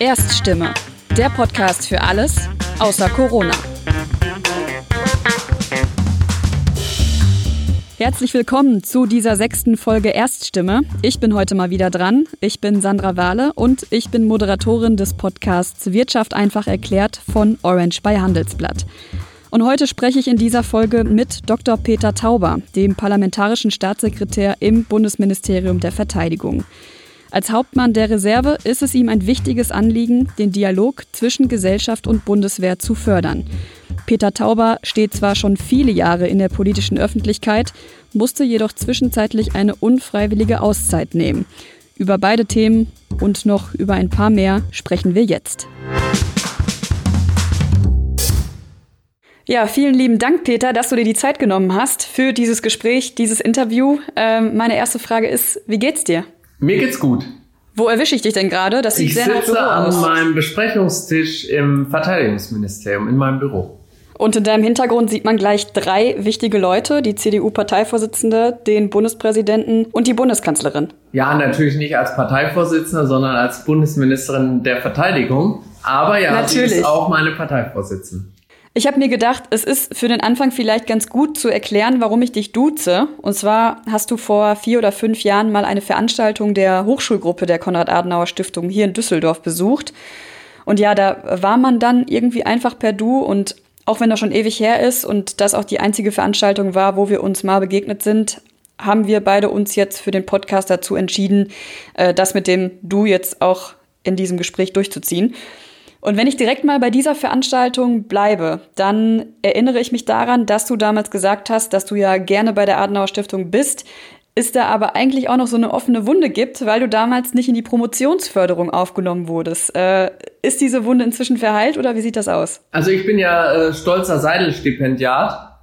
Erststimme, der Podcast für alles außer Corona. Herzlich willkommen zu dieser sechsten Folge Erststimme. Ich bin heute mal wieder dran. Ich bin Sandra Wahle und ich bin Moderatorin des Podcasts Wirtschaft einfach erklärt von Orange bei Handelsblatt. Und heute spreche ich in dieser Folge mit Dr. Peter Tauber, dem parlamentarischen Staatssekretär im Bundesministerium der Verteidigung. Als Hauptmann der Reserve ist es ihm ein wichtiges Anliegen, den Dialog zwischen Gesellschaft und Bundeswehr zu fördern. Peter Tauber steht zwar schon viele Jahre in der politischen Öffentlichkeit, musste jedoch zwischenzeitlich eine unfreiwillige Auszeit nehmen. Über beide Themen und noch über ein paar mehr sprechen wir jetzt. Ja, vielen lieben Dank, Peter, dass du dir die Zeit genommen hast für dieses Gespräch, dieses Interview. Ähm, meine erste Frage ist, wie geht's dir? Mir geht's gut. Wo erwische ich dich denn gerade? Das sieht ich sehr sitze an aus. meinem Besprechungstisch im Verteidigungsministerium, in meinem Büro. Und in deinem Hintergrund sieht man gleich drei wichtige Leute, die CDU-Parteivorsitzende, den Bundespräsidenten und die Bundeskanzlerin. Ja, natürlich nicht als Parteivorsitzende, sondern als Bundesministerin der Verteidigung. Aber ja, natürlich. sie ist auch meine Parteivorsitzende. Ich habe mir gedacht, es ist für den Anfang vielleicht ganz gut zu erklären, warum ich dich duze. Und zwar hast du vor vier oder fünf Jahren mal eine Veranstaltung der Hochschulgruppe der Konrad-Adenauer-Stiftung hier in Düsseldorf besucht. Und ja, da war man dann irgendwie einfach per Du und auch wenn das schon ewig her ist und das auch die einzige Veranstaltung war, wo wir uns mal begegnet sind, haben wir beide uns jetzt für den Podcast dazu entschieden, äh, das mit dem Du jetzt auch in diesem Gespräch durchzuziehen. Und wenn ich direkt mal bei dieser Veranstaltung bleibe, dann erinnere ich mich daran, dass du damals gesagt hast, dass du ja gerne bei der Adenauer Stiftung bist, ist da aber eigentlich auch noch so eine offene Wunde gibt, weil du damals nicht in die Promotionsförderung aufgenommen wurdest. Äh, ist diese Wunde inzwischen verheilt oder wie sieht das aus? Also ich bin ja äh, stolzer Seidel-Stipendiat,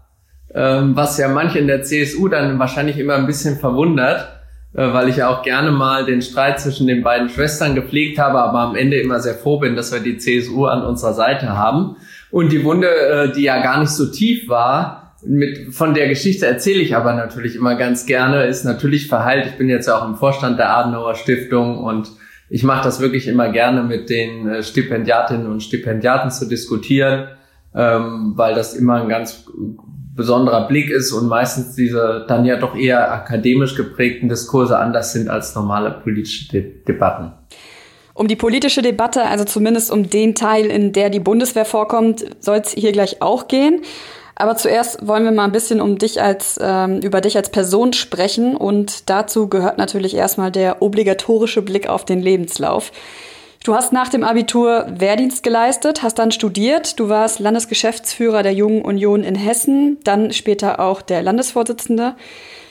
ähm, was ja manche in der CSU dann wahrscheinlich immer ein bisschen verwundert. Äh, weil ich ja auch gerne mal den Streit zwischen den beiden Schwestern gepflegt habe, aber am Ende immer sehr froh bin, dass wir die CSU an unserer Seite haben. Und die Wunde, äh, die ja gar nicht so tief war, mit, von der Geschichte erzähle ich aber natürlich immer ganz gerne, ist natürlich verheilt. Ich bin jetzt ja auch im Vorstand der Adenauer Stiftung und ich mache das wirklich immer gerne mit den äh, Stipendiatinnen und Stipendiaten zu diskutieren, ähm, weil das immer ein ganz besonderer Blick ist und meistens diese dann ja doch eher akademisch geprägten Diskurse anders sind als normale politische De Debatten. Um die politische Debatte, also zumindest um den Teil, in der die Bundeswehr vorkommt, soll es hier gleich auch gehen. Aber zuerst wollen wir mal ein bisschen um dich als, ähm, über dich als Person sprechen und dazu gehört natürlich erstmal der obligatorische Blick auf den Lebenslauf. Du hast nach dem Abitur Wehrdienst geleistet, hast dann studiert. Du warst Landesgeschäftsführer der Jungen Union in Hessen, dann später auch der Landesvorsitzende.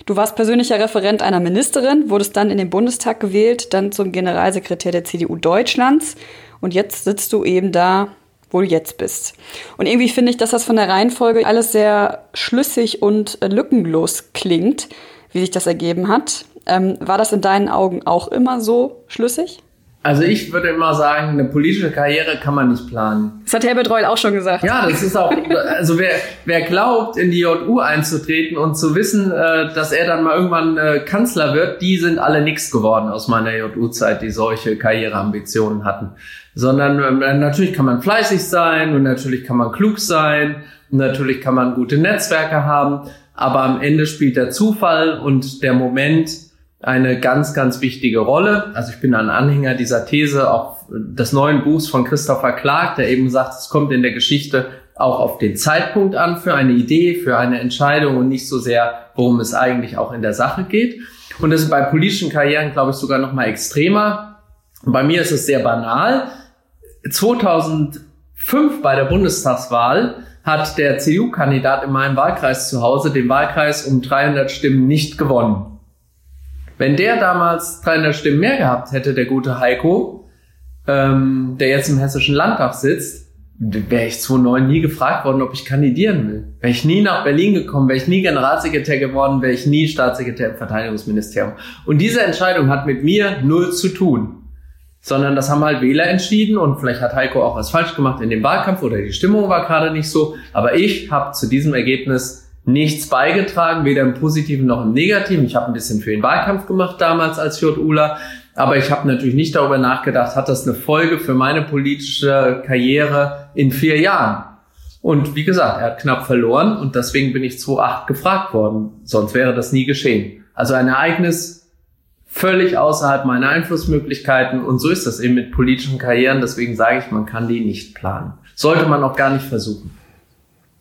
Du warst persönlicher Referent einer Ministerin, wurdest dann in den Bundestag gewählt, dann zum Generalsekretär der CDU Deutschlands und jetzt sitzt du eben da, wo du jetzt bist. Und irgendwie finde ich, dass das von der Reihenfolge alles sehr schlüssig und lückenlos klingt, wie sich das ergeben hat. Ähm, war das in deinen Augen auch immer so schlüssig? Also ich würde immer sagen, eine politische Karriere kann man nicht planen. Das hat Herbert Reul auch schon gesagt. Ja, das ist auch, also wer, wer glaubt, in die JU einzutreten und zu wissen, äh, dass er dann mal irgendwann äh, Kanzler wird, die sind alle nichts geworden aus meiner JU-Zeit, die solche Karriereambitionen hatten. Sondern äh, natürlich kann man fleißig sein und natürlich kann man klug sein und natürlich kann man gute Netzwerke haben, aber am Ende spielt der Zufall und der Moment, eine ganz, ganz wichtige Rolle. Also ich bin ein Anhänger dieser These auch des neuen Buchs von Christopher Clark, der eben sagt, es kommt in der Geschichte auch auf den Zeitpunkt an für eine Idee, für eine Entscheidung und nicht so sehr, worum es eigentlich auch in der Sache geht. Und das ist bei politischen Karrieren, glaube ich, sogar noch mal extremer. Bei mir ist es sehr banal. 2005 bei der Bundestagswahl hat der CDU-Kandidat in meinem Wahlkreis zu Hause den Wahlkreis um 300 Stimmen nicht gewonnen. Wenn der damals 300 Stimmen mehr gehabt hätte, der gute Heiko, ähm, der jetzt im Hessischen Landtag sitzt, wäre ich 2009 nie gefragt worden, ob ich kandidieren will. Wäre ich nie nach Berlin gekommen, wäre ich nie Generalsekretär geworden, wäre ich nie Staatssekretär im Verteidigungsministerium. Und diese Entscheidung hat mit mir null zu tun. Sondern das haben halt Wähler entschieden und vielleicht hat Heiko auch was falsch gemacht in dem Wahlkampf oder die Stimmung war gerade nicht so. Aber ich habe zu diesem Ergebnis nichts beigetragen, weder im Positiven noch im Negativen. Ich habe ein bisschen für den Wahlkampf gemacht damals als JUler, Aber ich habe natürlich nicht darüber nachgedacht, hat das eine Folge für meine politische Karriere in vier Jahren? Und wie gesagt, er hat knapp verloren und deswegen bin ich 2008 gefragt worden. Sonst wäre das nie geschehen. Also ein Ereignis völlig außerhalb meiner Einflussmöglichkeiten und so ist das eben mit politischen Karrieren. Deswegen sage ich, man kann die nicht planen. Sollte man auch gar nicht versuchen.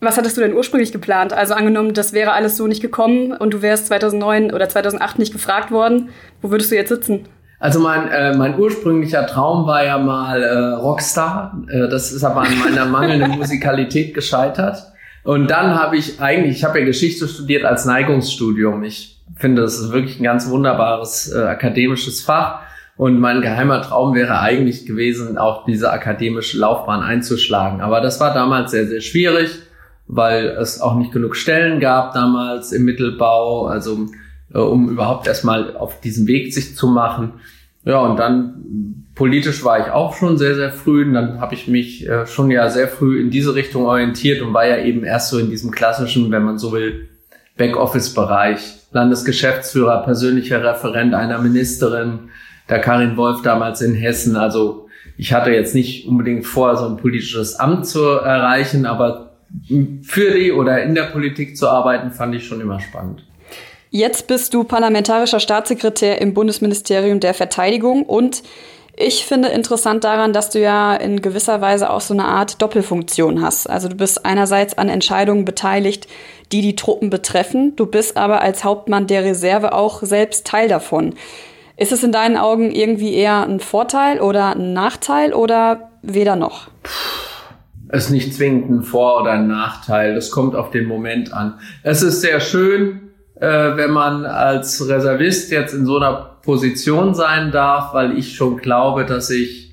Was hattest du denn ursprünglich geplant? Also angenommen, das wäre alles so nicht gekommen und du wärst 2009 oder 2008 nicht gefragt worden, wo würdest du jetzt sitzen? Also mein, äh, mein ursprünglicher Traum war ja mal äh, Rockstar. Äh, das ist aber an meiner mangelnden Musikalität gescheitert. Und dann habe ich eigentlich, ich habe ja Geschichte studiert als Neigungsstudium. Ich finde, das ist wirklich ein ganz wunderbares äh, akademisches Fach. Und mein geheimer Traum wäre eigentlich gewesen, auch diese akademische Laufbahn einzuschlagen. Aber das war damals sehr, sehr schwierig weil es auch nicht genug Stellen gab damals im Mittelbau, also äh, um überhaupt erstmal auf diesen Weg sich zu machen. Ja, und dann politisch war ich auch schon sehr, sehr früh. Und dann habe ich mich äh, schon ja sehr früh in diese Richtung orientiert und war ja eben erst so in diesem klassischen, wenn man so will, Backoffice-Bereich. Landesgeschäftsführer, persönlicher Referent einer Ministerin, der Karin Wolf damals in Hessen. Also ich hatte jetzt nicht unbedingt vor, so ein politisches Amt zu erreichen, aber für die oder in der Politik zu arbeiten, fand ich schon immer spannend. Jetzt bist du parlamentarischer Staatssekretär im Bundesministerium der Verteidigung und ich finde interessant daran, dass du ja in gewisser Weise auch so eine Art Doppelfunktion hast. Also du bist einerseits an Entscheidungen beteiligt, die die Truppen betreffen, du bist aber als Hauptmann der Reserve auch selbst Teil davon. Ist es in deinen Augen irgendwie eher ein Vorteil oder ein Nachteil oder weder noch? Ist nicht zwingend ein Vor- oder ein Nachteil. Das kommt auf den Moment an. Es ist sehr schön, äh, wenn man als Reservist jetzt in so einer Position sein darf, weil ich schon glaube, dass ich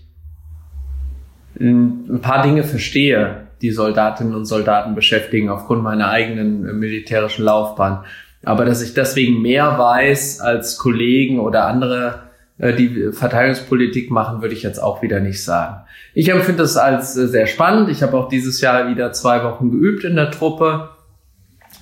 ein paar Dinge verstehe, die Soldatinnen und Soldaten beschäftigen aufgrund meiner eigenen äh, militärischen Laufbahn. Aber dass ich deswegen mehr weiß als Kollegen oder andere, äh, die Verteidigungspolitik machen, würde ich jetzt auch wieder nicht sagen. Ich empfinde es als äh, sehr spannend. Ich habe auch dieses Jahr wieder zwei Wochen geübt in der Truppe,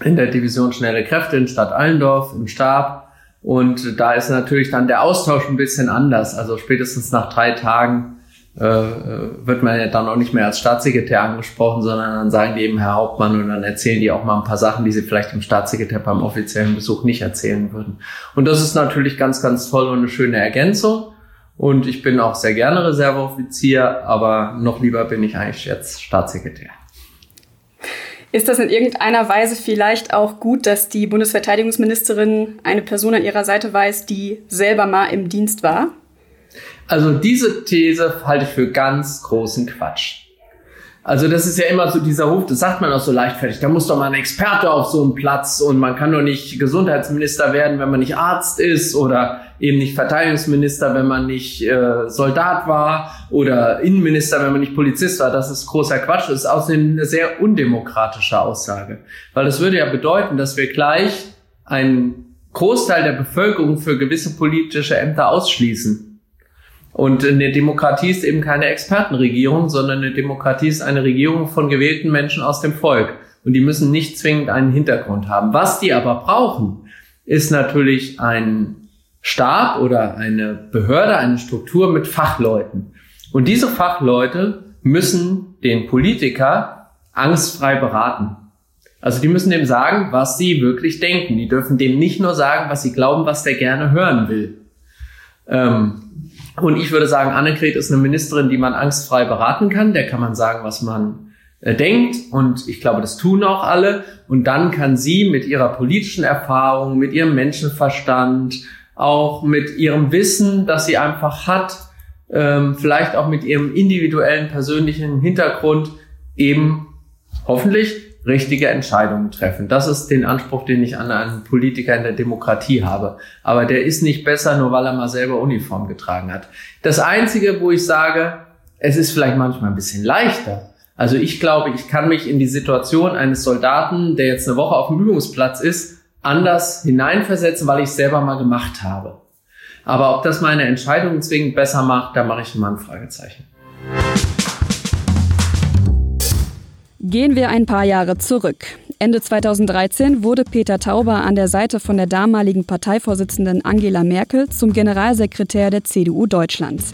in der Division Schnelle Kräfte in Stadt Allendorf, im Stab. Und da ist natürlich dann der Austausch ein bisschen anders. Also spätestens nach drei Tagen äh, äh, wird man ja dann auch nicht mehr als Staatssekretär angesprochen, sondern dann sagen die eben Herr Hauptmann und dann erzählen die auch mal ein paar Sachen, die sie vielleicht dem Staatssekretär beim offiziellen Besuch nicht erzählen würden. Und das ist natürlich ganz, ganz toll und eine schöne Ergänzung. Und ich bin auch sehr gerne Reserveoffizier, aber noch lieber bin ich eigentlich jetzt Staatssekretär. Ist das in irgendeiner Weise vielleicht auch gut, dass die Bundesverteidigungsministerin eine Person an ihrer Seite weiß, die selber mal im Dienst war? Also diese These halte ich für ganz großen Quatsch. Also das ist ja immer so dieser Ruf, das sagt man auch so leichtfertig, da muss doch mal ein Experte auf so einen Platz und man kann doch nicht Gesundheitsminister werden, wenn man nicht Arzt ist oder eben nicht Verteidigungsminister, wenn man nicht äh, Soldat war oder Innenminister, wenn man nicht Polizist war. Das ist großer Quatsch. Das ist außerdem eine sehr undemokratische Aussage. Weil das würde ja bedeuten, dass wir gleich einen Großteil der Bevölkerung für gewisse politische Ämter ausschließen. Und eine Demokratie ist eben keine Expertenregierung, sondern eine Demokratie ist eine Regierung von gewählten Menschen aus dem Volk. Und die müssen nicht zwingend einen Hintergrund haben. Was die aber brauchen, ist natürlich ein Stab oder eine Behörde, eine Struktur mit Fachleuten. Und diese Fachleute müssen den Politiker angstfrei beraten. Also die müssen dem sagen, was sie wirklich denken. Die dürfen dem nicht nur sagen, was sie glauben, was der gerne hören will. Ähm, und ich würde sagen, Annegret ist eine Ministerin, die man angstfrei beraten kann. Der kann man sagen, was man äh, denkt. Und ich glaube, das tun auch alle. Und dann kann sie mit ihrer politischen Erfahrung, mit ihrem Menschenverstand, auch mit ihrem Wissen, das sie einfach hat, ähm, vielleicht auch mit ihrem individuellen persönlichen Hintergrund eben hoffentlich richtige Entscheidungen treffen. Das ist den Anspruch, den ich an einen Politiker in der Demokratie habe. Aber der ist nicht besser, nur weil er mal selber Uniform getragen hat. Das Einzige, wo ich sage, es ist vielleicht manchmal ein bisschen leichter. Also ich glaube, ich kann mich in die Situation eines Soldaten, der jetzt eine Woche auf dem Übungsplatz ist, anders hineinversetzen, weil ich es selber mal gemacht habe. Aber ob das meine Entscheidung zwingend besser macht, da mache ich immer ein Fragezeichen. Gehen wir ein paar Jahre zurück. Ende 2013 wurde Peter Tauber an der Seite von der damaligen Parteivorsitzenden Angela Merkel zum Generalsekretär der CDU Deutschlands.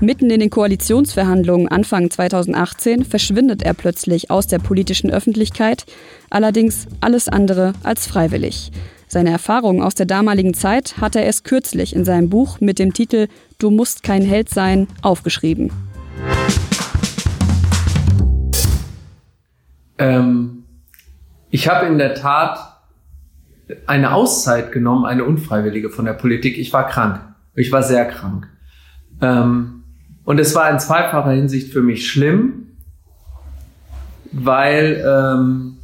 Mitten in den Koalitionsverhandlungen Anfang 2018 verschwindet er plötzlich aus der politischen Öffentlichkeit, allerdings alles andere als freiwillig. Seine Erfahrungen aus der damaligen Zeit hat er erst kürzlich in seinem Buch mit dem Titel Du musst kein Held sein aufgeschrieben. Ähm ich habe in der Tat eine Auszeit genommen, eine unfreiwillige von der Politik. Ich war krank. Ich war sehr krank. Ähm, und es war in zweifacher Hinsicht für mich schlimm, weil ähm,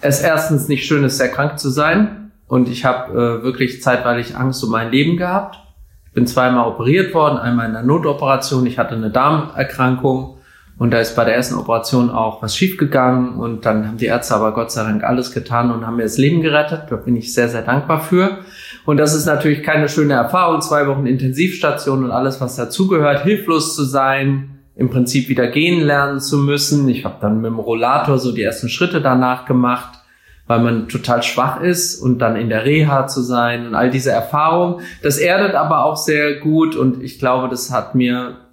es erstens nicht schön ist, sehr krank zu sein. Und ich habe äh, wirklich zeitweilig Angst um mein Leben gehabt. Ich bin zweimal operiert worden, einmal in der Notoperation. Ich hatte eine Darmerkrankung und da ist bei der ersten Operation auch was schiefgegangen und dann haben die Ärzte aber Gott sei Dank alles getan und haben mir das Leben gerettet. Da bin ich sehr, sehr dankbar für. Und das ist natürlich keine schöne Erfahrung. Zwei Wochen Intensivstation und alles, was dazugehört, hilflos zu sein, im Prinzip wieder gehen lernen zu müssen. Ich habe dann mit dem Rollator so die ersten Schritte danach gemacht, weil man total schwach ist und dann in der Reha zu sein und all diese Erfahrungen. Das erdet aber auch sehr gut und ich glaube, das hat mir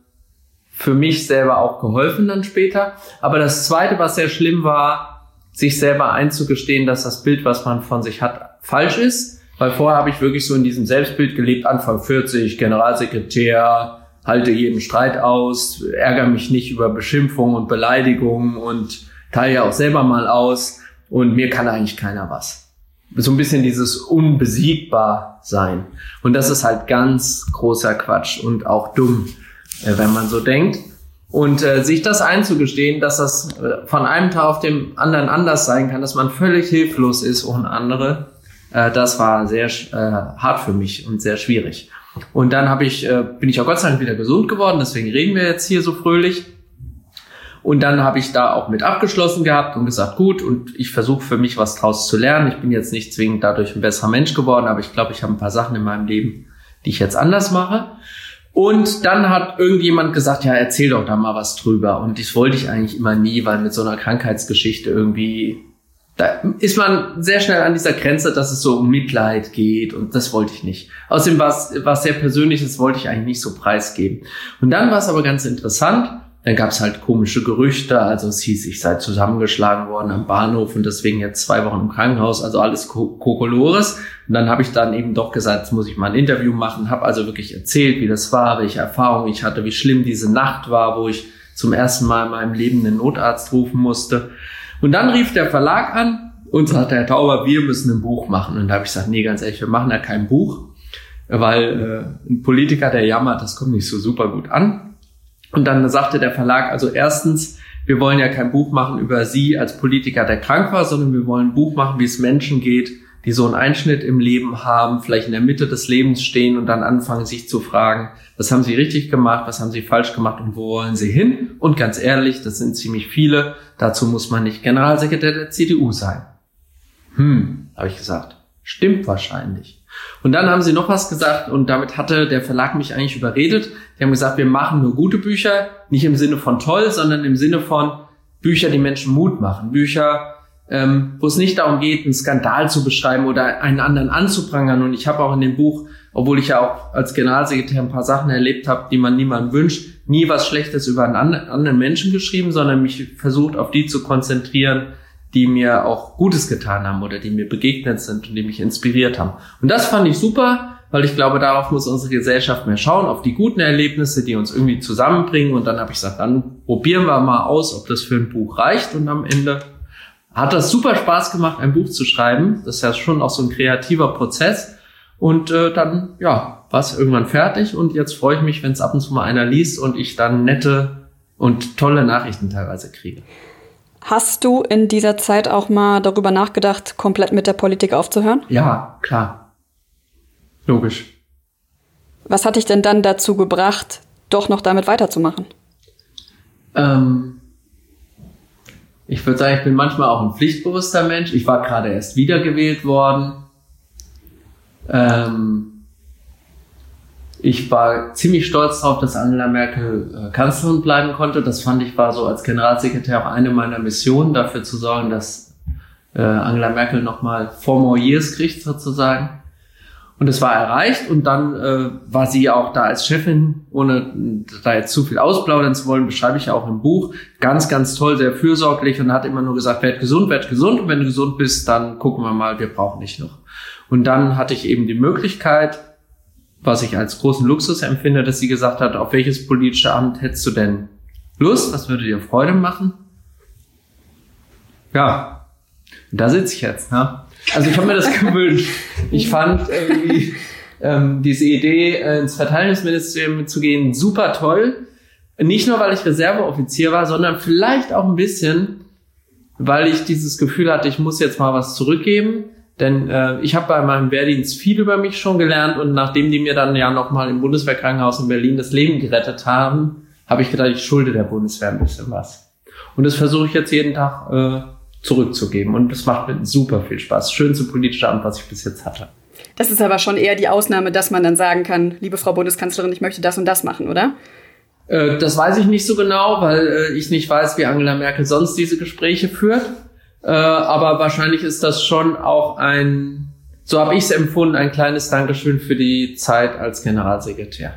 für mich selber auch geholfen dann später. Aber das Zweite, was sehr schlimm war, sich selber einzugestehen, dass das Bild, was man von sich hat, falsch ist. Weil vorher habe ich wirklich so in diesem Selbstbild gelebt, Anfang 40, Generalsekretär, halte jeden Streit aus, ärgere mich nicht über Beschimpfungen und Beleidigungen und teile ja auch selber mal aus und mir kann eigentlich keiner was. So ein bisschen dieses unbesiegbar sein. Und das ist halt ganz großer Quatsch und auch dumm. Äh, wenn man so denkt. Und äh, sich das einzugestehen, dass das äh, von einem Tag auf dem anderen anders sein kann, dass man völlig hilflos ist ohne andere, äh, das war sehr äh, hart für mich und sehr schwierig. Und dann habe ich, äh, bin ich auch Gott sei Dank wieder gesund geworden, deswegen reden wir jetzt hier so fröhlich. Und dann habe ich da auch mit abgeschlossen gehabt und gesagt, gut, und ich versuche für mich was draus zu lernen. Ich bin jetzt nicht zwingend dadurch ein besserer Mensch geworden, aber ich glaube, ich habe ein paar Sachen in meinem Leben, die ich jetzt anders mache. Und dann hat irgendjemand gesagt, ja, erzähl doch da mal was drüber. Und das wollte ich eigentlich immer nie, weil mit so einer Krankheitsgeschichte irgendwie, da ist man sehr schnell an dieser Grenze, dass es so um Mitleid geht. Und das wollte ich nicht. Außerdem war es was sehr Persönliches, wollte ich eigentlich nicht so preisgeben. Und dann war es aber ganz interessant. Dann gab es halt komische Gerüchte, also es hieß, ich sei zusammengeschlagen worden am Bahnhof und deswegen jetzt zwei Wochen im Krankenhaus, also alles Kokolores. Und dann habe ich dann eben doch gesagt, jetzt muss ich mal ein Interview machen, habe also wirklich erzählt, wie das war, welche Erfahrungen ich hatte, wie schlimm diese Nacht war, wo ich zum ersten Mal in meinem Leben einen Notarzt rufen musste. Und dann rief der Verlag an und sagte, Herr Tauber, wir müssen ein Buch machen. Und da habe ich gesagt, nee, ganz ehrlich, wir machen ja kein Buch, weil äh, ein Politiker, der jammert, das kommt nicht so super gut an. Und dann sagte der Verlag, also erstens, wir wollen ja kein Buch machen über Sie als Politiker, der krank war, sondern wir wollen ein Buch machen, wie es Menschen geht, die so einen Einschnitt im Leben haben, vielleicht in der Mitte des Lebens stehen und dann anfangen, sich zu fragen, was haben sie richtig gemacht, was haben sie falsch gemacht und wo wollen sie hin? Und ganz ehrlich, das sind ziemlich viele. Dazu muss man nicht Generalsekretär der CDU sein. Hm, habe ich gesagt. Stimmt wahrscheinlich. Und dann haben sie noch was gesagt und damit hatte der Verlag mich eigentlich überredet. Die haben gesagt, wir machen nur gute Bücher, nicht im Sinne von toll, sondern im Sinne von Bücher, die Menschen Mut machen. Bücher, ähm, wo es nicht darum geht, einen Skandal zu beschreiben oder einen anderen anzuprangern. Und ich habe auch in dem Buch, obwohl ich ja auch als Generalsekretär ein paar Sachen erlebt habe, die man niemandem wünscht, nie was Schlechtes über einen anderen Menschen geschrieben, sondern mich versucht, auf die zu konzentrieren, die mir auch Gutes getan haben oder die mir begegnet sind und die mich inspiriert haben. Und das fand ich super, weil ich glaube, darauf muss unsere Gesellschaft mehr schauen, auf die guten Erlebnisse, die uns irgendwie zusammenbringen. Und dann habe ich gesagt, dann probieren wir mal aus, ob das für ein Buch reicht. Und am Ende hat das super Spaß gemacht, ein Buch zu schreiben. Das ist ja schon auch so ein kreativer Prozess. Und äh, dann, ja, war es irgendwann fertig. Und jetzt freue ich mich, wenn es ab und zu mal einer liest und ich dann nette und tolle Nachrichten teilweise kriege. Hast du in dieser Zeit auch mal darüber nachgedacht, komplett mit der Politik aufzuhören? Ja, klar. Logisch. Was hat dich denn dann dazu gebracht, doch noch damit weiterzumachen? Ähm, ich würde sagen, ich bin manchmal auch ein pflichtbewusster Mensch. Ich war gerade erst wiedergewählt worden. Ähm, ich war ziemlich stolz darauf, dass Angela Merkel äh, Kanzlerin bleiben konnte. Das fand ich war so als Generalsekretär auch eine meiner Missionen, dafür zu sorgen, dass äh, Angela Merkel nochmal four more years kriegt sozusagen. Und es war erreicht und dann äh, war sie auch da als Chefin, ohne da jetzt zu viel ausplaudern zu wollen, beschreibe ich ja auch im Buch. Ganz, ganz toll, sehr fürsorglich und hat immer nur gesagt, werd gesund, werd gesund und wenn du gesund bist, dann gucken wir mal, wir brauchen dich noch. Und dann hatte ich eben die Möglichkeit, was ich als großen Luxus empfinde, dass sie gesagt hat, auf welches politische Amt hättest du denn Lust? Was würde dir Freude machen? Ja, da sitze ich jetzt. Ja. Also ich habe mir das gewünscht. Ich fand irgendwie ähm, diese Idee, äh, ins Verteidigungsministerium zu gehen, super toll. Nicht nur, weil ich Reserveoffizier war, sondern vielleicht auch ein bisschen, weil ich dieses Gefühl hatte, ich muss jetzt mal was zurückgeben. Denn äh, ich habe bei meinem Wehrdienst viel über mich schon gelernt und nachdem die mir dann ja nochmal im Bundeswehrkrankenhaus in Berlin das Leben gerettet haben, habe ich gedacht, ich schulde der Bundeswehr ein bisschen was. Und das versuche ich jetzt jeden Tag äh, zurückzugeben. Und das macht mir super viel Spaß. Schönste politische Amt, was ich bis jetzt hatte. Das ist aber schon eher die Ausnahme, dass man dann sagen kann, liebe Frau Bundeskanzlerin, ich möchte das und das machen, oder? Äh, das weiß ich nicht so genau, weil äh, ich nicht weiß, wie Angela Merkel sonst diese Gespräche führt. Äh, aber wahrscheinlich ist das schon auch ein, so habe ich es empfunden, ein kleines Dankeschön für die Zeit als Generalsekretär.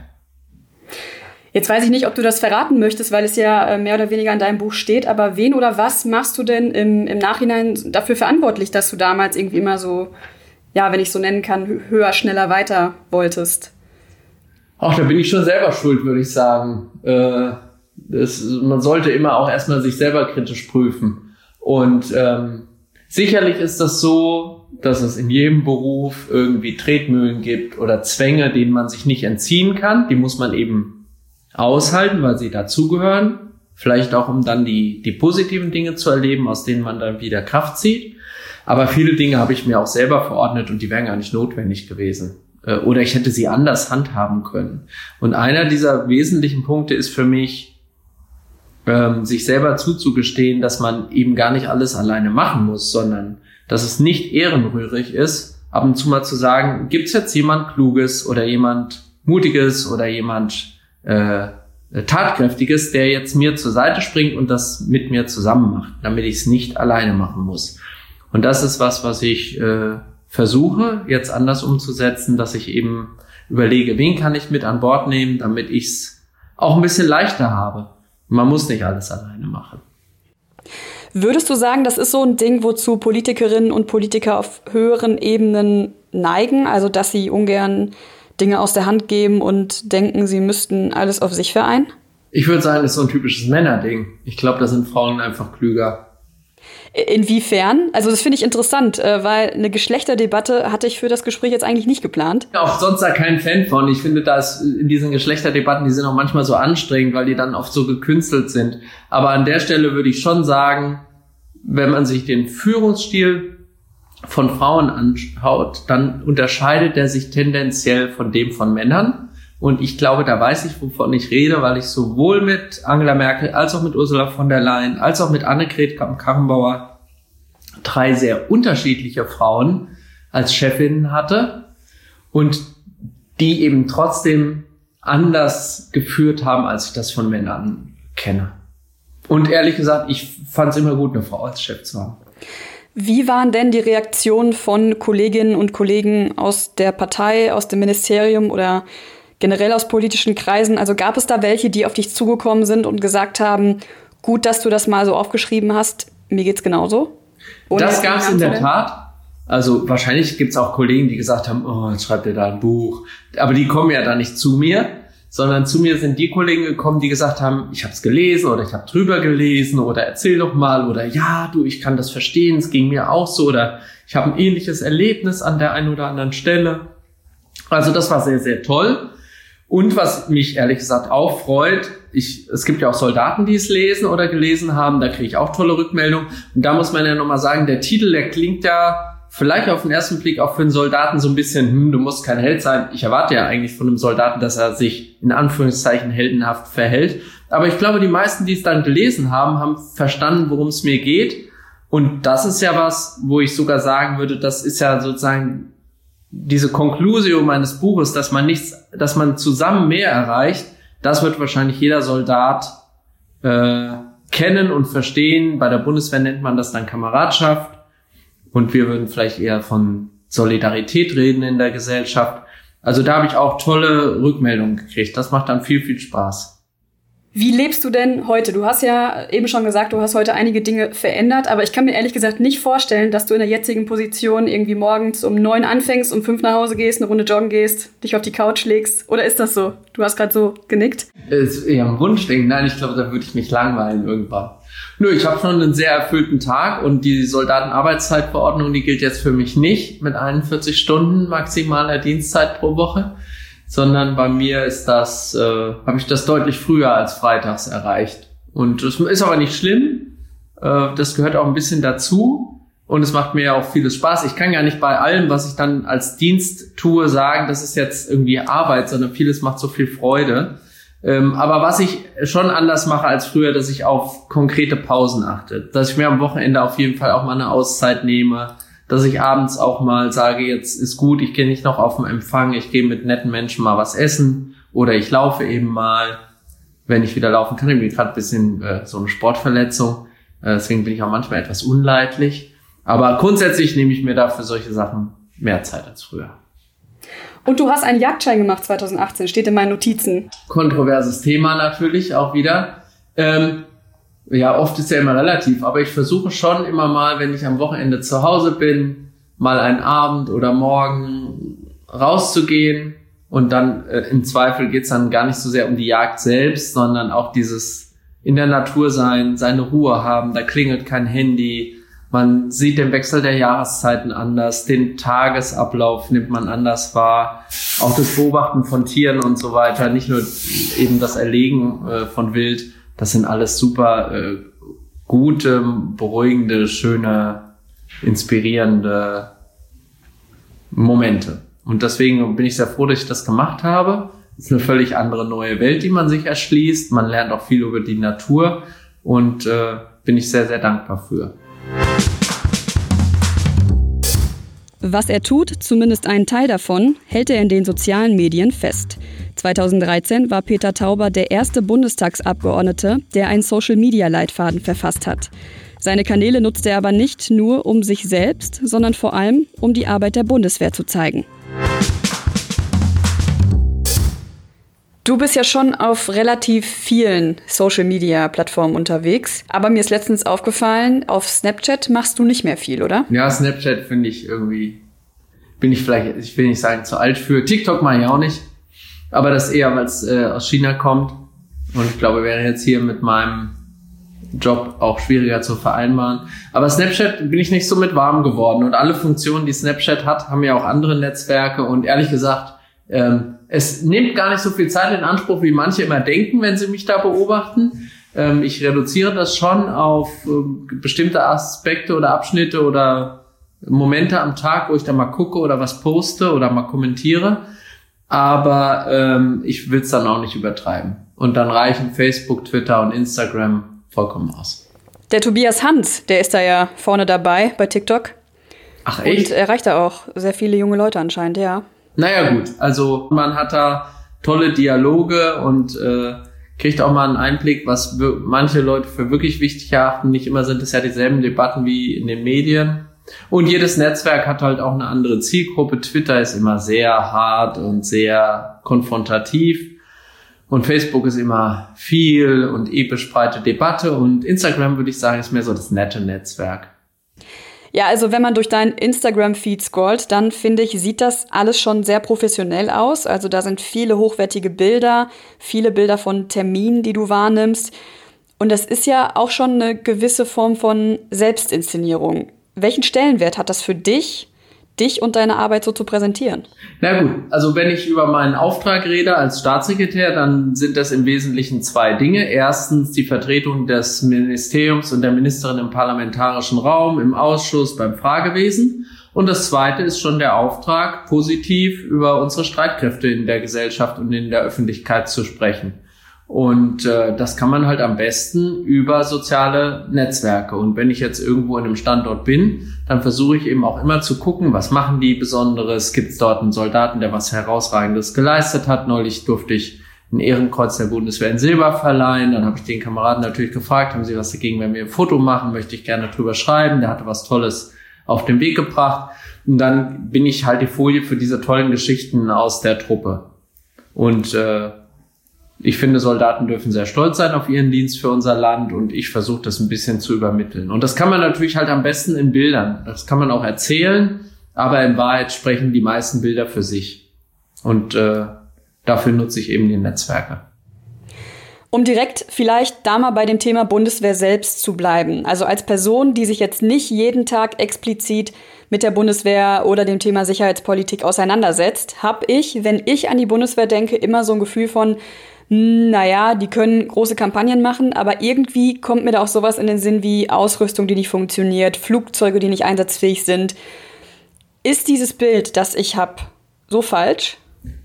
Jetzt weiß ich nicht, ob du das verraten möchtest, weil es ja äh, mehr oder weniger in deinem Buch steht, aber wen oder was machst du denn im, im Nachhinein dafür verantwortlich, dass du damals irgendwie immer so, ja, wenn ich so nennen kann, höher, schneller, weiter wolltest? Ach, da bin ich schon selber schuld, würde ich sagen. Äh, das, man sollte immer auch erstmal sich selber kritisch prüfen. Und ähm, sicherlich ist das so, dass es in jedem Beruf irgendwie Tretmühlen gibt oder Zwänge, denen man sich nicht entziehen kann. Die muss man eben aushalten, weil sie dazugehören. Vielleicht auch, um dann die, die positiven Dinge zu erleben, aus denen man dann wieder Kraft zieht. Aber viele Dinge habe ich mir auch selber verordnet und die wären gar nicht notwendig gewesen. Äh, oder ich hätte sie anders handhaben können. Und einer dieser wesentlichen Punkte ist für mich, ähm, sich selber zuzugestehen, dass man eben gar nicht alles alleine machen muss, sondern dass es nicht ehrenrührig ist, ab und zu mal zu sagen, gibt es jetzt jemand Kluges oder jemand Mutiges oder jemand äh, Tatkräftiges, der jetzt mir zur Seite springt und das mit mir zusammen macht, damit ich es nicht alleine machen muss. Und das ist was, was ich äh, versuche jetzt anders umzusetzen, dass ich eben überlege, wen kann ich mit an Bord nehmen, damit ich es auch ein bisschen leichter habe. Man muss nicht alles alleine machen. Würdest du sagen, das ist so ein Ding, wozu Politikerinnen und Politiker auf höheren Ebenen neigen, also dass sie ungern Dinge aus der Hand geben und denken, sie müssten alles auf sich vereinen? Ich würde sagen, das ist so ein typisches Männerding. Ich glaube, da sind Frauen einfach klüger. Inwiefern? Also das finde ich interessant, äh, weil eine Geschlechterdebatte hatte ich für das Gespräch jetzt eigentlich nicht geplant. Auch sonst da kein Fan von. Ich finde, dass in diesen Geschlechterdebatten, die sind auch manchmal so anstrengend, weil die dann oft so gekünstelt sind. Aber an der Stelle würde ich schon sagen, wenn man sich den Führungsstil von Frauen anschaut, dann unterscheidet er sich tendenziell von dem von Männern. Und ich glaube, da weiß ich, wovon ich rede, weil ich sowohl mit Angela Merkel als auch mit Ursula von der Leyen als auch mit Annegret Karrenbauer drei sehr unterschiedliche Frauen als Chefinnen hatte und die eben trotzdem anders geführt haben, als ich das von Männern kenne. Und ehrlich gesagt, ich fand es immer gut, eine Frau als Chef zu haben. Wie waren denn die Reaktionen von Kolleginnen und Kollegen aus der Partei, aus dem Ministerium oder generell aus politischen Kreisen? Also gab es da welche, die auf dich zugekommen sind und gesagt haben, gut, dass du das mal so aufgeschrieben hast, mir geht's genauso? Ohne das gab es in der Tat. Also wahrscheinlich gibt's auch Kollegen, die gesagt haben, oh, jetzt schreibt ihr da ein Buch. Aber die kommen ja da nicht zu mir sondern zu mir sind die Kollegen gekommen, die gesagt haben, ich habe es gelesen oder ich habe drüber gelesen oder erzähl doch mal oder ja, du, ich kann das verstehen, es ging mir auch so oder ich habe ein ähnliches Erlebnis an der einen oder anderen Stelle. Also das war sehr, sehr toll. Und was mich ehrlich gesagt auch freut, ich, es gibt ja auch Soldaten, die es lesen oder gelesen haben, da kriege ich auch tolle Rückmeldungen. Und da muss man ja nochmal sagen, der Titel, der klingt ja vielleicht auf den ersten Blick auch für einen Soldaten so ein bisschen, hm, du musst kein Held sein. Ich erwarte ja eigentlich von einem Soldaten, dass er sich in Anführungszeichen heldenhaft verhält. Aber ich glaube, die meisten, die es dann gelesen haben, haben verstanden, worum es mir geht. Und das ist ja was, wo ich sogar sagen würde, das ist ja sozusagen diese Conclusio meines Buches, dass man nichts, dass man zusammen mehr erreicht. Das wird wahrscheinlich jeder Soldat äh, kennen und verstehen. Bei der Bundeswehr nennt man das dann Kameradschaft. Und wir würden vielleicht eher von Solidarität reden in der Gesellschaft. Also da habe ich auch tolle Rückmeldungen gekriegt. Das macht dann viel, viel Spaß. Wie lebst du denn heute? Du hast ja eben schon gesagt, du hast heute einige Dinge verändert, aber ich kann mir ehrlich gesagt nicht vorstellen, dass du in der jetzigen Position irgendwie morgens um neun anfängst, um fünf nach Hause gehst, eine Runde joggen gehst, dich auf die Couch legst. Oder ist das so? Du hast gerade so genickt. Ist eher ein Wunschding. Nein, ich glaube, da würde ich mich langweilen irgendwann. Nö, ich habe schon einen sehr erfüllten Tag und die Soldatenarbeitszeitverordnung, die gilt jetzt für mich nicht mit 41 Stunden maximaler Dienstzeit pro Woche sondern bei mir ist das, äh, habe ich das deutlich früher als freitags erreicht. Und das ist aber nicht schlimm. Äh, das gehört auch ein bisschen dazu. Und es macht mir ja auch vieles Spaß. Ich kann ja nicht bei allem, was ich dann als Dienst tue, sagen, das ist jetzt irgendwie Arbeit, sondern vieles macht so viel Freude. Ähm, aber was ich schon anders mache als früher, dass ich auf konkrete Pausen achte. Dass ich mir am Wochenende auf jeden Fall auch mal eine Auszeit nehme dass ich abends auch mal sage, jetzt ist gut, ich gehe nicht noch auf den Empfang, ich gehe mit netten Menschen mal was essen oder ich laufe eben mal, wenn ich wieder laufen kann. Ich bin gerade ein bisschen äh, so eine Sportverletzung, äh, deswegen bin ich auch manchmal etwas unleidlich. Aber grundsätzlich nehme ich mir da für solche Sachen mehr Zeit als früher. Und du hast einen Jagdschein gemacht 2018, steht in meinen Notizen. Kontroverses Thema natürlich auch wieder. Ähm, ja, oft ist ja immer relativ, aber ich versuche schon immer mal, wenn ich am Wochenende zu Hause bin, mal einen Abend oder morgen rauszugehen und dann äh, im Zweifel geht's dann gar nicht so sehr um die Jagd selbst, sondern auch dieses in der Natur sein, seine Ruhe haben, da klingelt kein Handy, man sieht den Wechsel der Jahreszeiten anders, den Tagesablauf nimmt man anders wahr, auch das Beobachten von Tieren und so weiter, nicht nur eben das Erlegen äh, von Wild das sind alles super äh, gute, beruhigende, schöne, inspirierende Momente. Und deswegen bin ich sehr froh, dass ich das gemacht habe. Es ist eine völlig andere neue Welt, die man sich erschließt. Man lernt auch viel über die Natur und äh, bin ich sehr, sehr dankbar für. Was er tut, zumindest einen Teil davon, hält er in den sozialen Medien fest. 2013 war Peter Tauber der erste Bundestagsabgeordnete, der einen Social-Media-Leitfaden verfasst hat. Seine Kanäle nutzt er aber nicht nur, um sich selbst, sondern vor allem, um die Arbeit der Bundeswehr zu zeigen. Du bist ja schon auf relativ vielen Social-Media-Plattformen unterwegs, aber mir ist letztens aufgefallen, auf Snapchat machst du nicht mehr viel, oder? Ja, Snapchat finde ich irgendwie, bin ich vielleicht, ich will nicht sagen zu alt für. TikTok mache ich auch nicht. Aber das eher, weil es äh, aus China kommt. Und ich glaube, wäre jetzt hier mit meinem Job auch schwieriger zu vereinbaren. Aber Snapchat bin ich nicht so mit warm geworden. Und alle Funktionen, die Snapchat hat, haben ja auch andere Netzwerke. Und ehrlich gesagt, ähm, es nimmt gar nicht so viel Zeit in Anspruch, wie manche immer denken, wenn sie mich da beobachten. Ähm, ich reduziere das schon auf äh, bestimmte Aspekte oder Abschnitte oder Momente am Tag, wo ich da mal gucke oder was poste oder mal kommentiere aber ähm, ich will es dann auch nicht übertreiben. Und dann reichen Facebook, Twitter und Instagram vollkommen aus. Der Tobias Hans, der ist da ja vorne dabei bei TikTok. Ach echt? Und erreicht da auch sehr viele junge Leute anscheinend, ja. Naja gut, also man hat da tolle Dialoge und äh, kriegt auch mal einen Einblick, was manche Leute für wirklich wichtig erachten. Nicht immer sind es ja dieselben Debatten wie in den Medien. Und jedes Netzwerk hat halt auch eine andere Zielgruppe. Twitter ist immer sehr hart und sehr konfrontativ. Und Facebook ist immer viel und episch breite Debatte. Und Instagram, würde ich sagen, ist mehr so das nette Netzwerk. Ja, also wenn man durch deinen Instagram-Feed scrollt, dann finde ich, sieht das alles schon sehr professionell aus. Also da sind viele hochwertige Bilder, viele Bilder von Terminen, die du wahrnimmst. Und das ist ja auch schon eine gewisse Form von Selbstinszenierung. Welchen Stellenwert hat das für dich, dich und deine Arbeit so zu präsentieren? Na gut, also wenn ich über meinen Auftrag rede als Staatssekretär, dann sind das im Wesentlichen zwei Dinge. Erstens die Vertretung des Ministeriums und der Ministerin im parlamentarischen Raum, im Ausschuss, beim Fragewesen. Und das zweite ist schon der Auftrag, positiv über unsere Streitkräfte in der Gesellschaft und in der Öffentlichkeit zu sprechen. Und äh, das kann man halt am besten über soziale Netzwerke. Und wenn ich jetzt irgendwo in einem Standort bin, dann versuche ich eben auch immer zu gucken, was machen die Besonderes? Gibt es dort einen Soldaten, der was Herausragendes geleistet hat? Neulich durfte ich ein Ehrenkreuz der Bundeswehr in Silber verleihen. Dann habe ich den Kameraden natürlich gefragt, haben sie was dagegen, wenn wir ein Foto machen? Möchte ich gerne drüber schreiben. Der hatte was Tolles auf den Weg gebracht. Und dann bin ich halt die Folie für diese tollen Geschichten aus der Truppe. Und äh, ich finde, Soldaten dürfen sehr stolz sein auf ihren Dienst für unser Land und ich versuche das ein bisschen zu übermitteln. Und das kann man natürlich halt am besten in Bildern. Das kann man auch erzählen, aber in Wahrheit sprechen die meisten Bilder für sich. Und äh, dafür nutze ich eben die Netzwerke. Um direkt vielleicht da mal bei dem Thema Bundeswehr selbst zu bleiben. Also als Person, die sich jetzt nicht jeden Tag explizit mit der Bundeswehr oder dem Thema Sicherheitspolitik auseinandersetzt, habe ich, wenn ich an die Bundeswehr denke, immer so ein Gefühl von, naja, die können große Kampagnen machen, aber irgendwie kommt mir da auch sowas in den Sinn wie Ausrüstung, die nicht funktioniert, Flugzeuge, die nicht einsatzfähig sind. Ist dieses Bild, das ich habe, so falsch?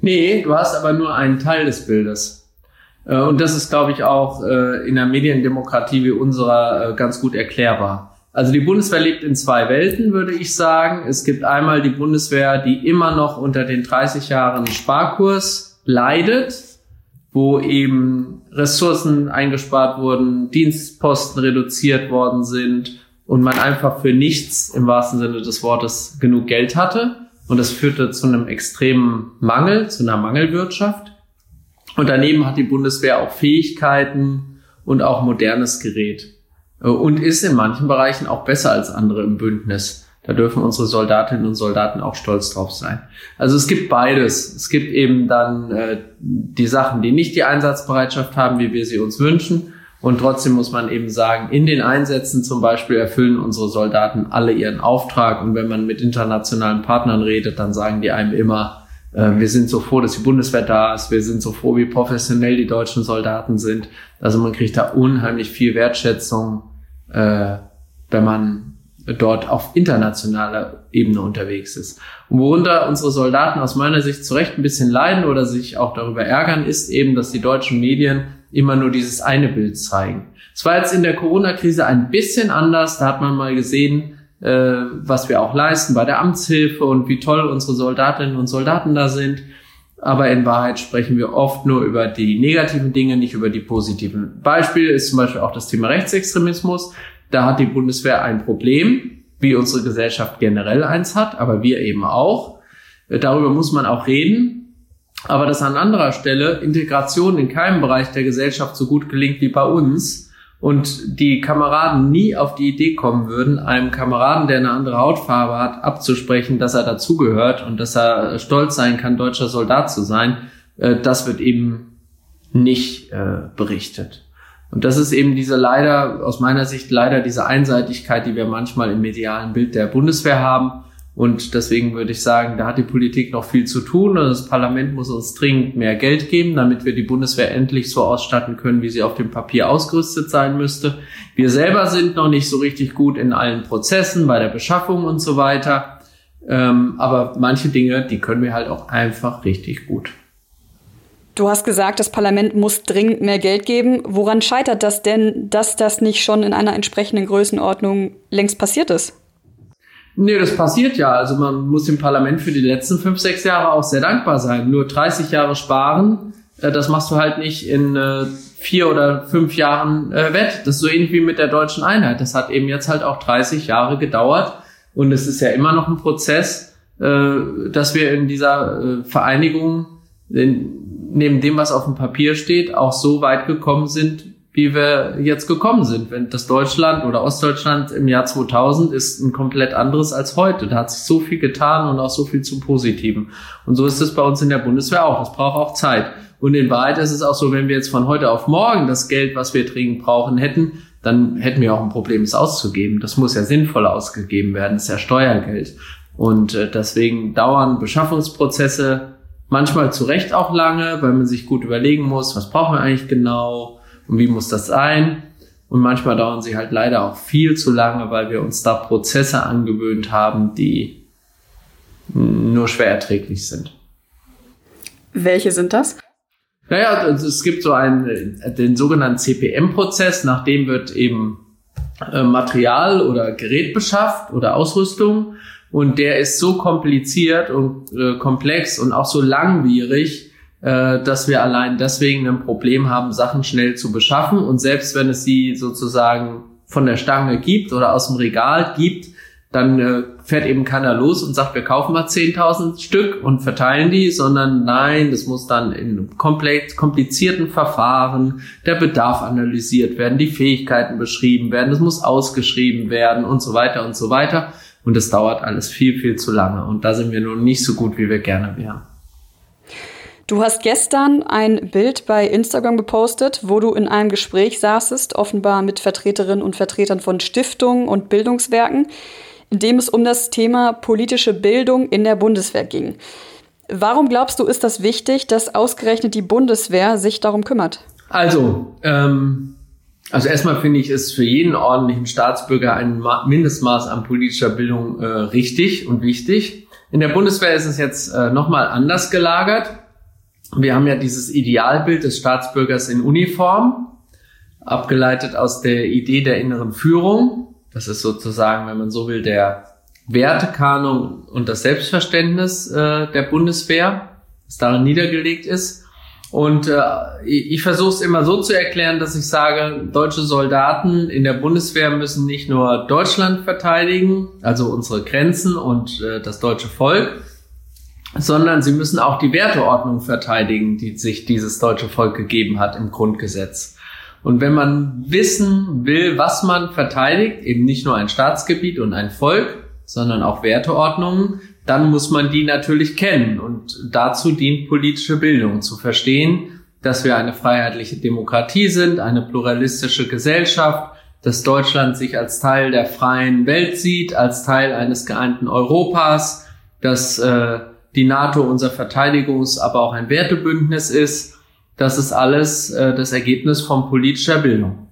Nee, du hast aber nur einen Teil des Bildes. Äh, und das ist, glaube ich, auch äh, in der Mediendemokratie wie unserer äh, ganz gut erklärbar. Also die Bundeswehr lebt in zwei Welten, würde ich sagen. Es gibt einmal die Bundeswehr, die immer noch unter den 30 Jahren Sparkurs leidet, wo eben Ressourcen eingespart wurden, Dienstposten reduziert worden sind und man einfach für nichts im wahrsten Sinne des Wortes genug Geld hatte. Und das führte zu einem extremen Mangel, zu einer Mangelwirtschaft. Und daneben hat die Bundeswehr auch Fähigkeiten und auch modernes Gerät. Äh, und ist in manchen Bereichen auch besser als andere im Bündnis. Da dürfen unsere Soldatinnen und Soldaten auch stolz drauf sein. Also es gibt beides. Es gibt eben dann äh, die Sachen, die nicht die Einsatzbereitschaft haben, wie wir sie uns wünschen. Und trotzdem muss man eben sagen, in den Einsätzen zum Beispiel erfüllen unsere Soldaten alle ihren Auftrag. Und wenn man mit internationalen Partnern redet, dann sagen die einem immer, äh, wir sind so froh, dass die Bundeswehr da ist. Wir sind so froh, wie professionell die deutschen Soldaten sind. Also man kriegt da unheimlich viel Wertschätzung, äh, wenn man dort auf internationaler Ebene unterwegs ist. Und worunter unsere Soldaten aus meiner Sicht zu Recht ein bisschen leiden oder sich auch darüber ärgern, ist eben, dass die deutschen Medien immer nur dieses eine Bild zeigen. Es war jetzt in der Corona-Krise ein bisschen anders. Da hat man mal gesehen, äh, was wir auch leisten bei der Amtshilfe und wie toll unsere Soldatinnen und Soldaten da sind. Aber in Wahrheit sprechen wir oft nur über die negativen Dinge, nicht über die positiven. Beispiel ist zum Beispiel auch das Thema Rechtsextremismus. Da hat die Bundeswehr ein Problem, wie unsere Gesellschaft generell eins hat, aber wir eben auch. Darüber muss man auch reden. Aber dass an anderer Stelle Integration in keinem Bereich der Gesellschaft so gut gelingt wie bei uns, und die Kameraden nie auf die Idee kommen würden, einem Kameraden, der eine andere Hautfarbe hat, abzusprechen, dass er dazugehört und dass er stolz sein kann, deutscher Soldat zu sein, äh, das wird eben nicht äh, berichtet. Und das ist eben diese leider, aus meiner Sicht leider diese Einseitigkeit, die wir manchmal im medialen Bild der Bundeswehr haben, und deswegen würde ich sagen, da hat die Politik noch viel zu tun und das Parlament muss uns dringend mehr Geld geben, damit wir die Bundeswehr endlich so ausstatten können, wie sie auf dem Papier ausgerüstet sein müsste. Wir selber sind noch nicht so richtig gut in allen Prozessen, bei der Beschaffung und so weiter. Ähm, aber manche Dinge, die können wir halt auch einfach richtig gut. Du hast gesagt, das Parlament muss dringend mehr Geld geben. Woran scheitert das denn, dass das nicht schon in einer entsprechenden Größenordnung längst passiert ist? Nee, das passiert ja. Also man muss dem Parlament für die letzten fünf, sechs Jahre auch sehr dankbar sein. Nur 30 Jahre sparen, äh, das machst du halt nicht in äh, vier oder fünf Jahren äh, wett. Das ist so ähnlich wie mit der deutschen Einheit. Das hat eben jetzt halt auch 30 Jahre gedauert. Und es ist ja immer noch ein Prozess, dass wir in dieser Vereinigung, in, neben dem, was auf dem Papier steht, auch so weit gekommen sind, wie wir jetzt gekommen sind. Wenn das Deutschland oder Ostdeutschland im Jahr 2000 ist ein komplett anderes als heute. Da hat sich so viel getan und auch so viel zum Positiven. Und so ist es bei uns in der Bundeswehr auch. Das braucht auch Zeit. Und in Wahrheit ist es auch so, wenn wir jetzt von heute auf morgen das Geld, was wir dringend brauchen, hätten, dann hätten wir auch ein Problem, es auszugeben. Das muss ja sinnvoll ausgegeben werden. Das ist ja Steuergeld. Und äh, deswegen dauern Beschaffungsprozesse manchmal zu Recht auch lange, weil man sich gut überlegen muss, was brauchen wir eigentlich genau, und wie muss das sein. Und manchmal dauern sie halt leider auch viel zu lange, weil wir uns da Prozesse angewöhnt haben, die nur schwer erträglich sind. Welche sind das? Naja, es gibt so einen, den sogenannten CPM-Prozess, nach dem wird eben äh, Material oder Gerät beschafft oder Ausrüstung. Und der ist so kompliziert und äh, komplex und auch so langwierig, äh, dass wir allein deswegen ein Problem haben, Sachen schnell zu beschaffen. Und selbst wenn es sie sozusagen von der Stange gibt oder aus dem Regal gibt, dann äh, fährt eben keiner los und sagt, wir kaufen mal 10.000 Stück und verteilen die, sondern nein, das muss dann in komplett komplizierten Verfahren der Bedarf analysiert werden, die Fähigkeiten beschrieben werden, es muss ausgeschrieben werden und so weiter und so weiter. Und es dauert alles viel, viel zu lange. Und da sind wir nun nicht so gut, wie wir gerne wären. Du hast gestern ein Bild bei Instagram gepostet, wo du in einem Gespräch saßest, offenbar mit Vertreterinnen und Vertretern von Stiftungen und Bildungswerken in dem es um das Thema politische Bildung in der Bundeswehr ging. Warum glaubst du, ist das wichtig, dass ausgerechnet die Bundeswehr sich darum kümmert? Also, ähm, also erstmal finde ich es für jeden ordentlichen Staatsbürger ein Mindestmaß an politischer Bildung äh, richtig und wichtig. In der Bundeswehr ist es jetzt äh, nochmal anders gelagert. Wir haben ja dieses Idealbild des Staatsbürgers in Uniform, abgeleitet aus der Idee der inneren Führung. Das ist sozusagen, wenn man so will, der Wertekanon und das Selbstverständnis äh, der Bundeswehr, das darin niedergelegt ist. Und äh, ich, ich versuche es immer so zu erklären, dass ich sage, deutsche Soldaten in der Bundeswehr müssen nicht nur Deutschland verteidigen, also unsere Grenzen und äh, das deutsche Volk, sondern sie müssen auch die Werteordnung verteidigen, die sich dieses deutsche Volk gegeben hat im Grundgesetz. Und wenn man wissen will, was man verteidigt, eben nicht nur ein Staatsgebiet und ein Volk, sondern auch Werteordnungen, dann muss man die natürlich kennen. Und dazu dient politische Bildung, zu verstehen, dass wir eine freiheitliche Demokratie sind, eine pluralistische Gesellschaft, dass Deutschland sich als Teil der freien Welt sieht, als Teil eines geeinten Europas, dass äh, die NATO unser Verteidigungs-, aber auch ein Wertebündnis ist das ist alles äh, das Ergebnis von politischer Bildung.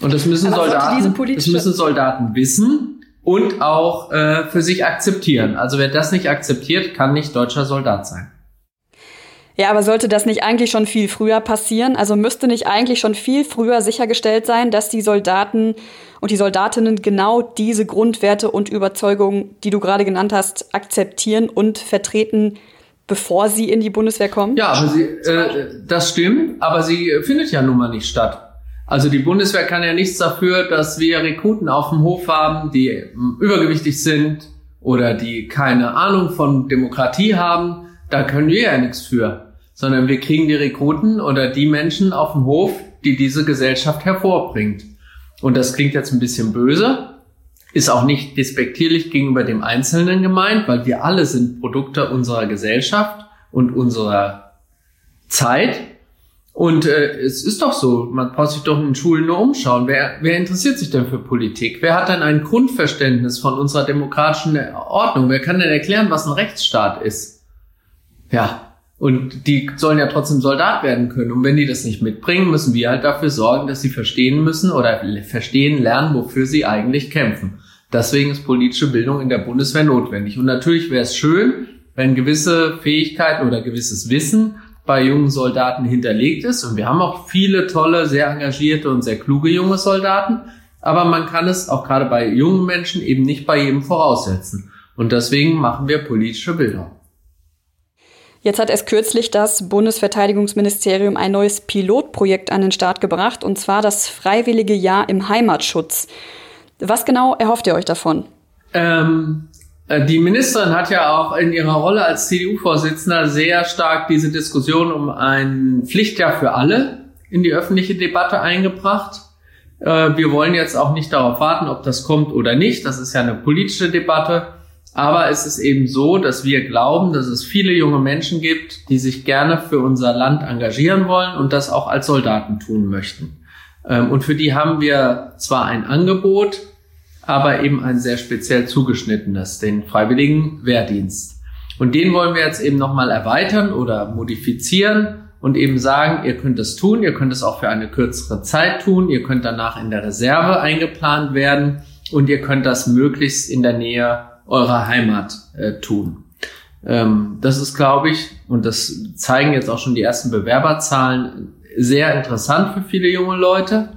Und das müssen, Soldaten, das müssen Soldaten wissen und auch äh, für sich akzeptieren. Also wer das nicht akzeptiert, kann nicht deutscher Soldat sein. Ja, aber sollte das nicht eigentlich schon viel früher passieren? Also müsste nicht eigentlich schon viel früher sichergestellt sein, dass die Soldaten und die Soldatinnen genau diese Grundwerte und Überzeugungen, die du gerade genannt hast, akzeptieren und vertreten, bevor sie in die Bundeswehr kommen? Ja, aber sie, äh, das stimmt, aber sie findet ja nun mal nicht statt. Also die Bundeswehr kann ja nichts dafür, dass wir Rekruten auf dem Hof haben, die ähm, übergewichtig sind oder die keine Ahnung von Demokratie haben. Da können wir ja nichts für. Sondern wir kriegen die Rekruten oder die Menschen auf dem Hof, die diese Gesellschaft hervorbringt. Und das klingt jetzt ein bisschen böse, ist auch nicht despektierlich gegenüber dem Einzelnen gemeint, weil wir alle sind Produkte unserer Gesellschaft und unserer Zeit. Und äh, es ist doch so, man braucht sich doch in Schulen nur umschauen. Wer, wer interessiert sich denn für Politik? Wer hat denn ein Grundverständnis von unserer demokratischen Ordnung? Wer kann denn erklären, was ein Rechtsstaat ist? Ja, und die sollen ja trotzdem Soldat werden können. Und wenn die das nicht mitbringen, müssen wir halt dafür sorgen, dass sie verstehen müssen oder verstehen lernen, wofür sie eigentlich kämpfen. Deswegen ist politische Bildung in der Bundeswehr notwendig. Und natürlich wäre es schön, wenn gewisse Fähigkeiten oder gewisses Wissen bei jungen Soldaten hinterlegt ist. Und wir haben auch viele tolle, sehr engagierte und sehr kluge junge Soldaten. Aber man kann es auch gerade bei jungen Menschen eben nicht bei jedem voraussetzen. Und deswegen machen wir politische Bildung. Jetzt hat erst kürzlich das Bundesverteidigungsministerium ein neues Pilotprojekt an den Start gebracht, und zwar das Freiwillige Jahr im Heimatschutz. Was genau erhofft ihr euch davon? Ähm, äh, die Ministerin hat ja auch in ihrer Rolle als CDU-Vorsitzender sehr stark diese Diskussion um ein Pflichtjahr für alle in die öffentliche Debatte eingebracht. Äh, wir wollen jetzt auch nicht darauf warten, ob das kommt oder nicht. Das ist ja eine politische Debatte. Aber es ist eben so, dass wir glauben, dass es viele junge Menschen gibt, die sich gerne für unser Land engagieren wollen und das auch als Soldaten tun möchten. Ähm, und für die haben wir zwar ein Angebot, aber eben ein sehr speziell zugeschnittenes, den Freiwilligen Wehrdienst. Und den wollen wir jetzt eben nochmal erweitern oder modifizieren und eben sagen, ihr könnt es tun, ihr könnt es auch für eine kürzere Zeit tun, ihr könnt danach in der Reserve eingeplant werden und ihr könnt das möglichst in der Nähe eurer Heimat äh, tun. Ähm, das ist, glaube ich, und das zeigen jetzt auch schon die ersten Bewerberzahlen, sehr interessant für viele junge Leute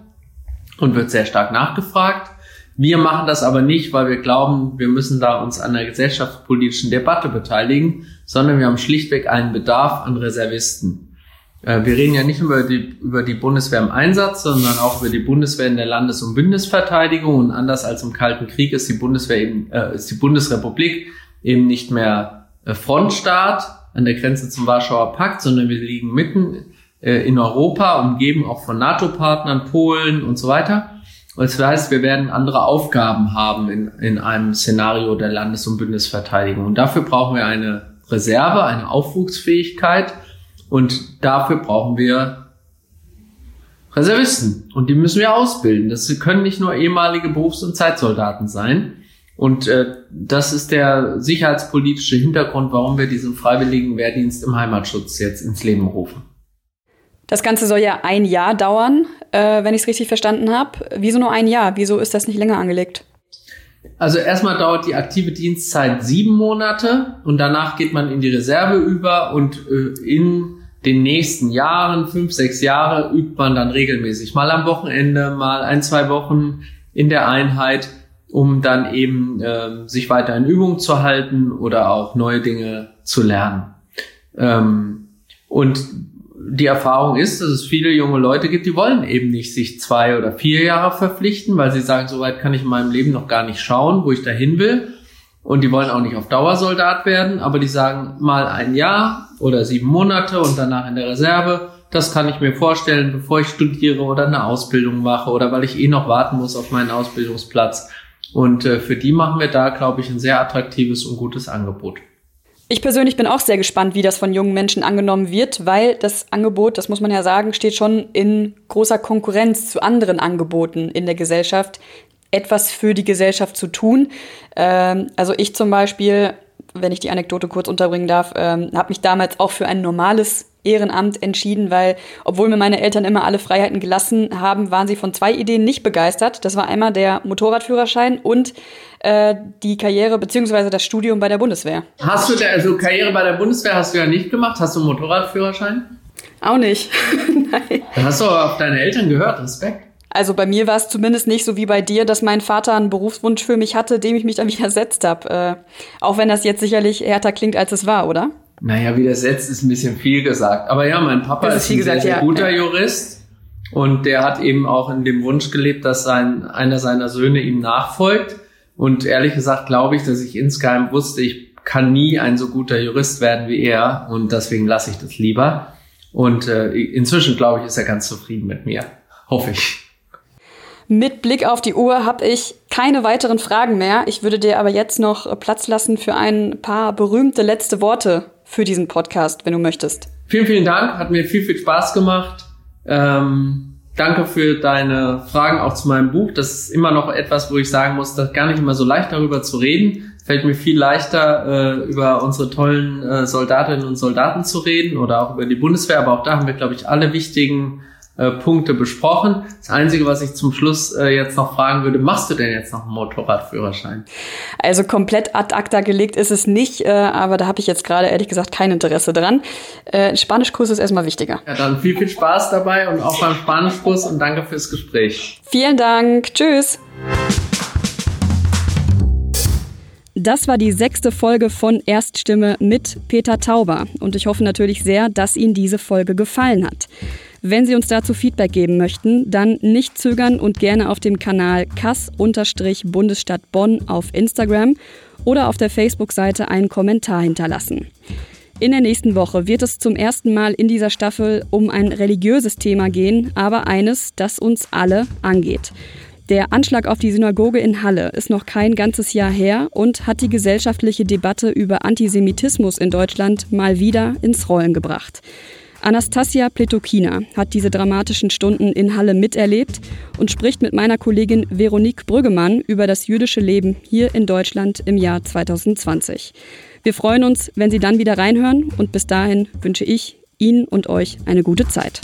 und wird sehr stark nachgefragt. Wir machen das aber nicht, weil wir glauben, wir müssen da uns an der gesellschaftspolitischen Debatte beteiligen, sondern wir haben schlichtweg einen Bedarf an Reservisten. Äh, wir reden ja nicht über die, über die Bundeswehr im Einsatz, sondern auch über die Bundeswehr in der Landes- und Bündnisverteidigung. Und anders als im Kalten Krieg ist die Bundeswehr eben, äh, ist die Bundesrepublik eben nicht mehr äh, Frontstaat an der Grenze zum Warschauer Pakt, sondern wir liegen mitten in Europa, umgeben auch von NATO-Partnern, Polen und so weiter. Das heißt, wir werden andere Aufgaben haben in, in einem Szenario der Landes- und Bündnisverteidigung. Und dafür brauchen wir eine Reserve, eine Aufwuchsfähigkeit. Und dafür brauchen wir Reservisten. Und die müssen wir ausbilden. Das können nicht nur ehemalige Berufs- und Zeitsoldaten sein. Und äh, das ist der sicherheitspolitische Hintergrund, warum wir diesen freiwilligen Wehrdienst im Heimatschutz jetzt ins Leben rufen. Das Ganze soll ja ein Jahr dauern, äh, wenn ich es richtig verstanden habe. Wieso nur ein Jahr? Wieso ist das nicht länger angelegt? Also erstmal dauert die aktive Dienstzeit sieben Monate und danach geht man in die Reserve über und äh, in den nächsten Jahren, fünf, sechs Jahre, übt man dann regelmäßig. Mal am Wochenende, mal ein, zwei Wochen in der Einheit, um dann eben äh, sich weiter in Übung zu halten oder auch neue Dinge zu lernen. Ähm, und die Erfahrung ist, dass es viele junge Leute gibt, die wollen eben nicht sich zwei oder vier Jahre verpflichten, weil sie sagen, so weit kann ich in meinem Leben noch gar nicht schauen, wo ich dahin will. Und die wollen auch nicht auf Dauersoldat werden, aber die sagen mal ein Jahr oder sieben Monate und danach in der Reserve. Das kann ich mir vorstellen, bevor ich studiere oder eine Ausbildung mache oder weil ich eh noch warten muss auf meinen Ausbildungsplatz. Und äh, für die machen wir da, glaube ich, ein sehr attraktives und gutes Angebot. Ich persönlich bin auch sehr gespannt, wie das von jungen Menschen angenommen wird, weil das Angebot, das muss man ja sagen, steht schon in großer Konkurrenz zu anderen Angeboten in der Gesellschaft, etwas für die Gesellschaft zu tun. Ähm, also ich zum Beispiel, wenn ich die Anekdote kurz unterbringen darf, ähm, habe mich damals auch für ein normales Ehrenamt entschieden, weil obwohl mir meine Eltern immer alle Freiheiten gelassen haben, waren sie von zwei Ideen nicht begeistert. Das war einmal der Motorradführerschein und äh, die Karriere beziehungsweise das Studium bei der Bundeswehr. Hast du da, also Karriere bei der Bundeswehr hast du ja nicht gemacht? Hast du einen Motorradführerschein? Auch nicht. Nein. Dann hast du aber auf deine Eltern gehört, Respekt. Also bei mir war es zumindest nicht so wie bei dir, dass mein Vater einen Berufswunsch für mich hatte, dem ich mich dann widersetzt habe. Äh, auch wenn das jetzt sicherlich härter klingt, als es war, oder? Naja, widersetzt ist ein bisschen viel gesagt. Aber ja, mein Papa ist, ist ein gesagt, sehr, sehr guter ja. Jurist. Und der hat eben auch in dem Wunsch gelebt, dass sein, einer seiner Söhne ihm nachfolgt. Und ehrlich gesagt glaube ich, dass ich insgeheim wusste, ich kann nie ein so guter Jurist werden wie er. Und deswegen lasse ich das lieber. Und äh, inzwischen glaube ich, ist er ganz zufrieden mit mir. Hoffe ich. Mit Blick auf die Uhr habe ich keine weiteren Fragen mehr. Ich würde dir aber jetzt noch Platz lassen für ein paar berühmte letzte Worte für diesen Podcast, wenn du möchtest. Vielen, vielen Dank. Hat mir viel, viel Spaß gemacht. Ähm, danke für deine Fragen auch zu meinem Buch. Das ist immer noch etwas, wo ich sagen muss, das gar nicht immer so leicht darüber zu reden. Fällt mir viel leichter, äh, über unsere tollen äh, Soldatinnen und Soldaten zu reden oder auch über die Bundeswehr. Aber auch da haben wir, glaube ich, alle wichtigen äh, Punkte besprochen. Das Einzige, was ich zum Schluss äh, jetzt noch fragen würde, machst du denn jetzt noch einen Motorradführerschein? Also komplett ad acta gelegt ist es nicht, äh, aber da habe ich jetzt gerade ehrlich gesagt kein Interesse dran. Äh, Spanischkurs ist erstmal wichtiger. Ja, dann viel, viel Spaß dabei und auch beim Spanischkurs und danke fürs Gespräch. Vielen Dank. Tschüss. Das war die sechste Folge von Erststimme mit Peter Tauber und ich hoffe natürlich sehr, dass Ihnen diese Folge gefallen hat. Wenn Sie uns dazu Feedback geben möchten, dann nicht zögern und gerne auf dem Kanal Kass-Bundesstadt Bonn auf Instagram oder auf der Facebook-Seite einen Kommentar hinterlassen. In der nächsten Woche wird es zum ersten Mal in dieser Staffel um ein religiöses Thema gehen, aber eines, das uns alle angeht. Der Anschlag auf die Synagoge in Halle ist noch kein ganzes Jahr her und hat die gesellschaftliche Debatte über Antisemitismus in Deutschland mal wieder ins Rollen gebracht. Anastasia Pletokina hat diese dramatischen Stunden in Halle miterlebt und spricht mit meiner Kollegin Veronique Brüggemann über das jüdische Leben hier in Deutschland im Jahr 2020. Wir freuen uns, wenn Sie dann wieder reinhören und bis dahin wünsche ich Ihnen und euch eine gute Zeit.